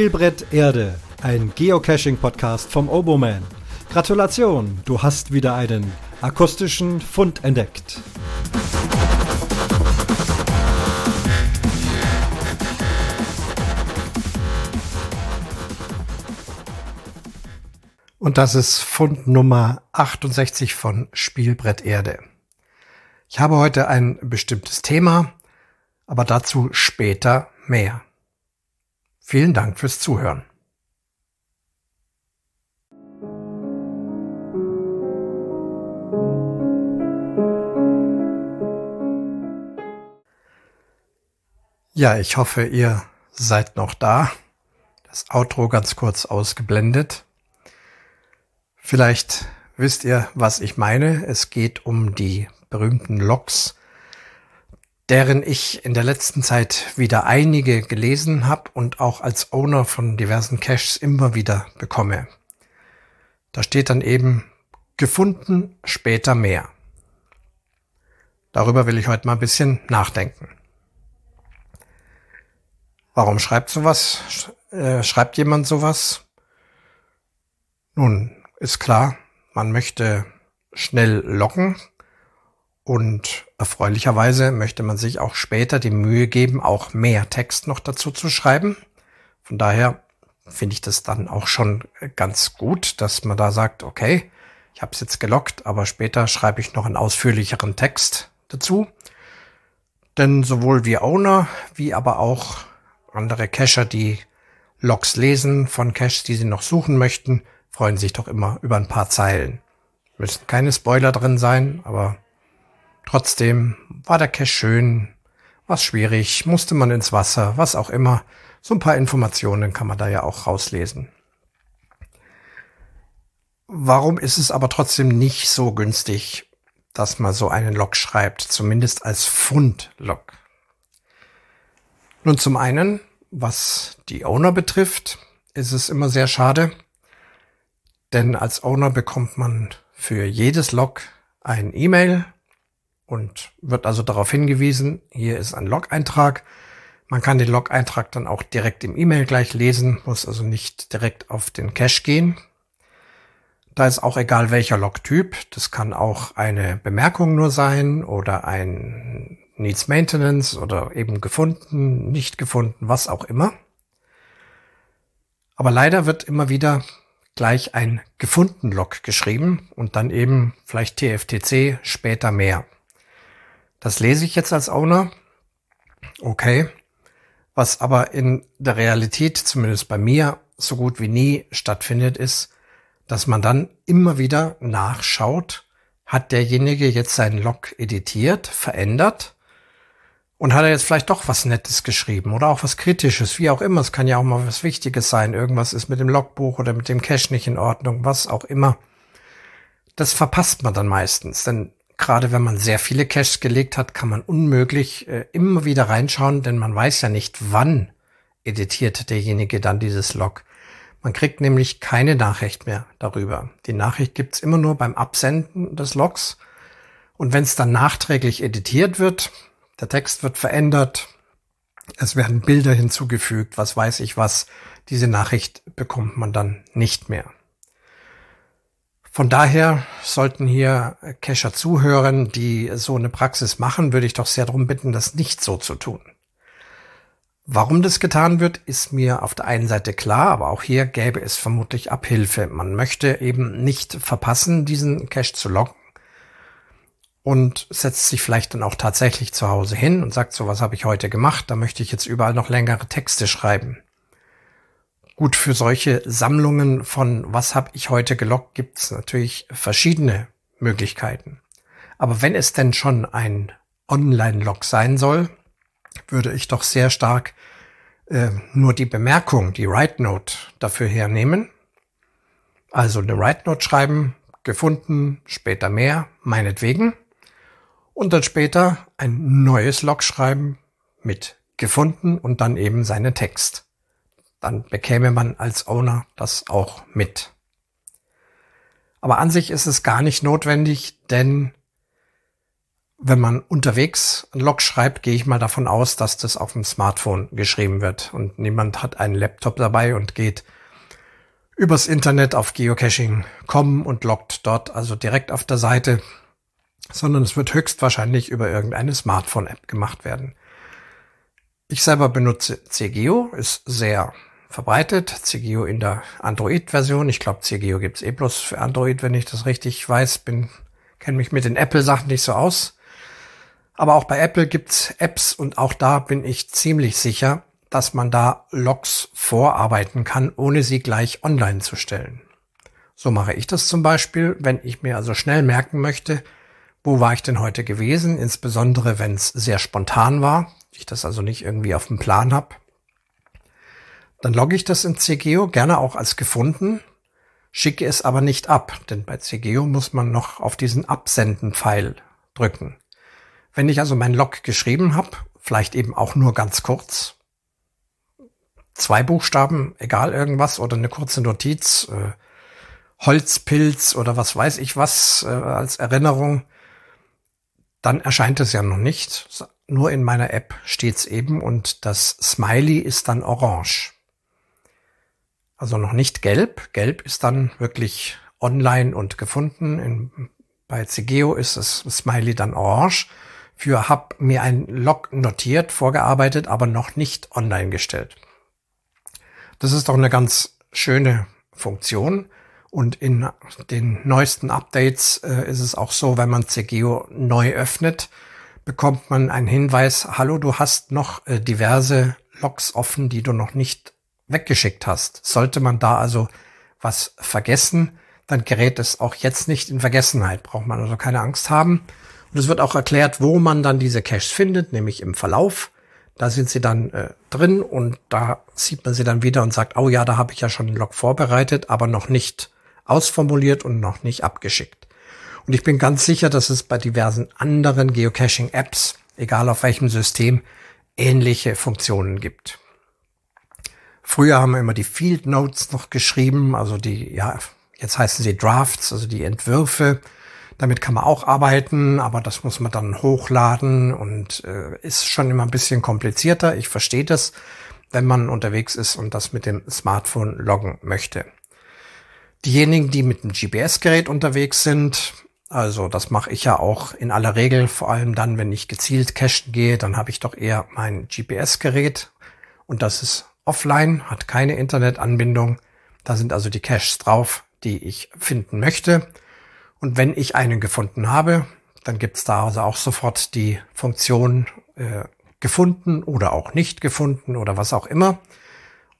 Spielbrett Erde, ein Geocaching-Podcast vom Oboman. Gratulation, du hast wieder einen akustischen Fund entdeckt. Und das ist Fund Nummer 68 von Spielbrett Erde. Ich habe heute ein bestimmtes Thema, aber dazu später mehr. Vielen Dank fürs Zuhören. Ja, ich hoffe, ihr seid noch da. Das Outro ganz kurz ausgeblendet. Vielleicht wisst ihr, was ich meine. Es geht um die berühmten Logs, deren ich in der letzten Zeit wieder einige gelesen habe und auch als Owner von diversen Caches immer wieder bekomme. Da steht dann eben gefunden, später mehr. Darüber will ich heute mal ein bisschen nachdenken. Warum schreibt sowas? Äh, schreibt jemand sowas? Nun, ist klar, man möchte schnell locken, und erfreulicherweise möchte man sich auch später die Mühe geben, auch mehr Text noch dazu zu schreiben. Von daher finde ich das dann auch schon ganz gut, dass man da sagt, okay, ich habe es jetzt gelockt, aber später schreibe ich noch einen ausführlicheren Text dazu. Denn sowohl wir Owner wie aber auch andere Cacher, die Logs lesen von Caches, die sie noch suchen möchten, freuen sich doch immer über ein paar Zeilen. Müssen keine Spoiler drin sein, aber Trotzdem war der Cache schön, was schwierig, musste man ins Wasser, was auch immer. So ein paar Informationen kann man da ja auch rauslesen. Warum ist es aber trotzdem nicht so günstig, dass man so einen Log schreibt, zumindest als Fund-Log? Nun zum einen, was die Owner betrifft, ist es immer sehr schade, denn als Owner bekommt man für jedes Log ein E-Mail und wird also darauf hingewiesen, hier ist ein Log-Eintrag. Man kann den Log-Eintrag dann auch direkt im E-Mail gleich lesen, muss also nicht direkt auf den Cache gehen. Da ist auch egal welcher Log-Typ. Das kann auch eine Bemerkung nur sein oder ein Needs Maintenance oder eben gefunden, nicht gefunden, was auch immer. Aber leider wird immer wieder gleich ein gefunden Log geschrieben und dann eben vielleicht TFTC, später mehr. Das lese ich jetzt als Owner. Okay. Was aber in der Realität, zumindest bei mir, so gut wie nie stattfindet, ist, dass man dann immer wieder nachschaut, hat derjenige jetzt seinen Log editiert, verändert und hat er jetzt vielleicht doch was Nettes geschrieben oder auch was Kritisches, wie auch immer. Es kann ja auch mal was Wichtiges sein. Irgendwas ist mit dem Logbuch oder mit dem Cache nicht in Ordnung, was auch immer. Das verpasst man dann meistens, denn Gerade wenn man sehr viele Caches gelegt hat, kann man unmöglich äh, immer wieder reinschauen, denn man weiß ja nicht, wann editiert derjenige dann dieses Log. Man kriegt nämlich keine Nachricht mehr darüber. Die Nachricht gibt's immer nur beim Absenden des Logs. Und wenn es dann nachträglich editiert wird, der Text wird verändert, es werden Bilder hinzugefügt, was weiß ich was, diese Nachricht bekommt man dann nicht mehr. Von daher sollten hier Cacher zuhören, die so eine Praxis machen, würde ich doch sehr darum bitten, das nicht so zu tun. Warum das getan wird, ist mir auf der einen Seite klar, aber auch hier gäbe es vermutlich Abhilfe. Man möchte eben nicht verpassen, diesen Cache zu loggen und setzt sich vielleicht dann auch tatsächlich zu Hause hin und sagt so, was habe ich heute gemacht? Da möchte ich jetzt überall noch längere Texte schreiben. Gut, für solche Sammlungen von was habe ich heute gelockt, gibt es natürlich verschiedene Möglichkeiten. Aber wenn es denn schon ein Online-Log sein soll, würde ich doch sehr stark äh, nur die Bemerkung, die Write Note dafür hernehmen. Also eine Write Note schreiben, gefunden, später mehr, meinetwegen. Und dann später ein neues Log schreiben mit gefunden und dann eben seinen Text dann bekäme man als Owner das auch mit. Aber an sich ist es gar nicht notwendig, denn wenn man unterwegs einen Log schreibt, gehe ich mal davon aus, dass das auf dem Smartphone geschrieben wird und niemand hat einen Laptop dabei und geht übers Internet auf geocaching.com und loggt dort also direkt auf der Seite, sondern es wird höchstwahrscheinlich über irgendeine Smartphone-App gemacht werden. Ich selber benutze CGO, ist sehr verbreitet. CGO in der Android-Version. Ich glaube, CGO gibt's eh bloß für Android, wenn ich das richtig weiß. Bin, kenne mich mit den Apple-Sachen nicht so aus. Aber auch bei Apple gibt's Apps und auch da bin ich ziemlich sicher, dass man da Logs vorarbeiten kann, ohne sie gleich online zu stellen. So mache ich das zum Beispiel, wenn ich mir also schnell merken möchte, wo war ich denn heute gewesen, insbesondere wenn es sehr spontan war, ich das also nicht irgendwie auf dem Plan habe. Dann logge ich das in CGO gerne auch als gefunden, schicke es aber nicht ab, denn bei CGO muss man noch auf diesen Absenden-Pfeil drücken. Wenn ich also mein Log geschrieben habe, vielleicht eben auch nur ganz kurz, zwei Buchstaben, egal irgendwas, oder eine kurze Notiz, äh, Holzpilz oder was weiß ich was äh, als Erinnerung, dann erscheint es ja noch nicht. Nur in meiner App steht's eben und das Smiley ist dann orange. Also noch nicht gelb. Gelb ist dann wirklich online und gefunden. In, bei CGO ist das Smiley dann orange für hab mir ein Log notiert, vorgearbeitet, aber noch nicht online gestellt. Das ist doch eine ganz schöne Funktion. Und in den neuesten Updates äh, ist es auch so, wenn man CGO neu öffnet, bekommt man einen Hinweis, hallo, du hast noch äh, diverse Logs offen, die du noch nicht weggeschickt hast. Sollte man da also was vergessen, dann gerät es auch jetzt nicht in Vergessenheit. Braucht man also keine Angst haben. Und es wird auch erklärt, wo man dann diese Caches findet, nämlich im Verlauf. Da sind sie dann äh, drin und da sieht man sie dann wieder und sagt, oh ja, da habe ich ja schon einen Log vorbereitet, aber noch nicht ausformuliert und noch nicht abgeschickt. Und ich bin ganz sicher, dass es bei diversen anderen Geocaching-Apps, egal auf welchem System, ähnliche Funktionen gibt. Früher haben wir immer die Field Notes noch geschrieben, also die, ja, jetzt heißen sie Drafts, also die Entwürfe damit kann man auch arbeiten, aber das muss man dann hochladen und äh, ist schon immer ein bisschen komplizierter. Ich verstehe das, wenn man unterwegs ist und das mit dem Smartphone loggen möchte. Diejenigen, die mit dem GPS-Gerät unterwegs sind, also das mache ich ja auch in aller Regel, vor allem dann, wenn ich gezielt cachen gehe, dann habe ich doch eher mein GPS-Gerät und das ist offline, hat keine Internetanbindung. Da sind also die Caches drauf, die ich finden möchte. Und wenn ich einen gefunden habe, dann gibt's da also auch sofort die Funktion äh, gefunden oder auch nicht gefunden oder was auch immer.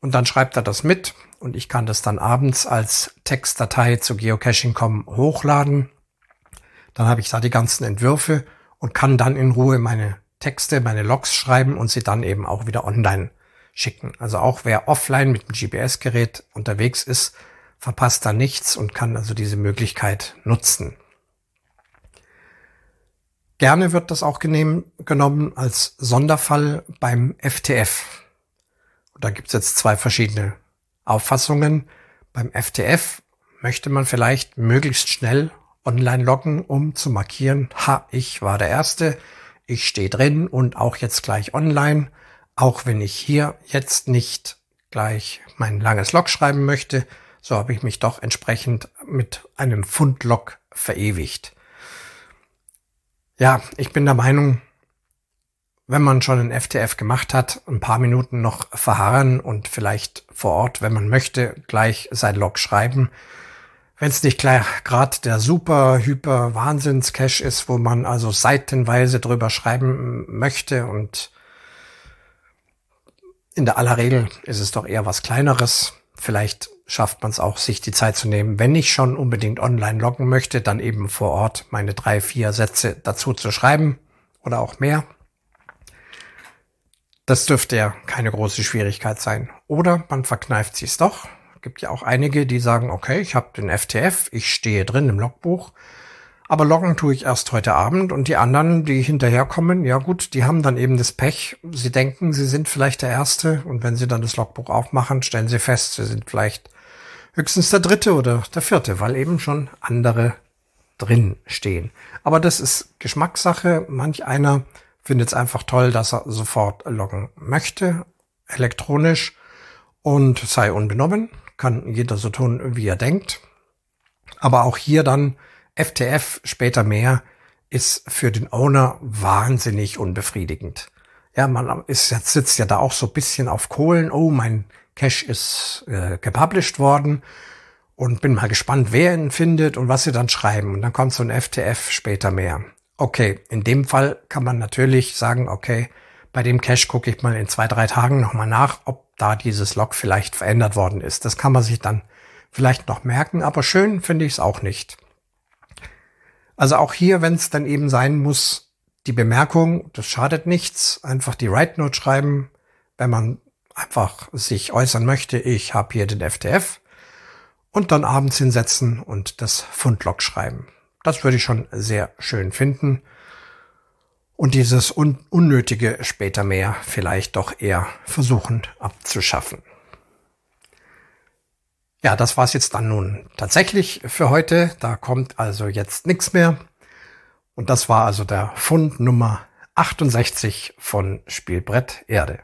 Und dann schreibt er das mit und ich kann das dann abends als Textdatei zu Geocaching.com hochladen. Dann habe ich da die ganzen Entwürfe und kann dann in Ruhe meine Texte, meine Logs schreiben und sie dann eben auch wieder online schicken. Also auch wer offline mit dem GPS-Gerät unterwegs ist, verpasst da nichts und kann also diese Möglichkeit nutzen. Gerne wird das auch genommen als Sonderfall beim FTF. Und da gibt es jetzt zwei verschiedene Auffassungen. Beim FTF möchte man vielleicht möglichst schnell online loggen, um zu markieren, ha, ich war der Erste, ich stehe drin und auch jetzt gleich online, auch wenn ich hier jetzt nicht gleich mein langes Log schreiben möchte, so habe ich mich doch entsprechend mit einem Fundlog verewigt. Ja, ich bin der Meinung, wenn man schon ein FTF gemacht hat, ein paar Minuten noch verharren und vielleicht vor Ort, wenn man möchte, gleich sein Log schreiben. Wenn es nicht gerade der super hyper Wahnsinns Cache ist, wo man also seitenweise drüber schreiben möchte und in der aller Regel ist es doch eher was kleineres. Vielleicht schafft man es auch, sich die Zeit zu nehmen, wenn ich schon unbedingt online loggen möchte, dann eben vor Ort meine drei, vier Sätze dazu zu schreiben oder auch mehr. Das dürfte ja keine große Schwierigkeit sein. Oder man verkneift sich doch. Gibt ja auch einige, die sagen, okay, ich habe den FTF, ich stehe drin im Logbuch, aber loggen tue ich erst heute Abend und die anderen, die hinterherkommen, ja gut, die haben dann eben das Pech. Sie denken, sie sind vielleicht der Erste und wenn sie dann das Logbuch aufmachen, stellen sie fest, sie sind vielleicht höchstens der dritte oder der vierte, weil eben schon andere drin stehen. Aber das ist Geschmackssache. Manch einer findet es einfach toll, dass er sofort loggen möchte, elektronisch und sei unbenommen. Kann jeder so tun, wie er denkt. Aber auch hier dann FTF später mehr ist für den Owner wahnsinnig unbefriedigend. Ja, man ist jetzt sitzt ja da auch so bisschen auf Kohlen. Oh, mein Cache ist äh, gepublished worden und bin mal gespannt, wer ihn findet und was sie dann schreiben. Und dann kommt so ein FTF später mehr. Okay, in dem Fall kann man natürlich sagen, okay, bei dem Cache gucke ich mal in zwei, drei Tagen nochmal nach, ob da dieses Log vielleicht verändert worden ist. Das kann man sich dann vielleicht noch merken, aber schön finde ich es auch nicht. Also auch hier, wenn es dann eben sein muss, die Bemerkung, das schadet nichts, einfach die Write Note schreiben, wenn man einfach sich äußern möchte, ich habe hier den FTF und dann abends hinsetzen und das Fundlog schreiben. Das würde ich schon sehr schön finden. Und dieses un Unnötige später mehr vielleicht doch eher versuchen abzuschaffen. Ja, das war's jetzt dann nun tatsächlich für heute. Da kommt also jetzt nichts mehr. Und das war also der Fund Nummer 68 von Spielbrett Erde.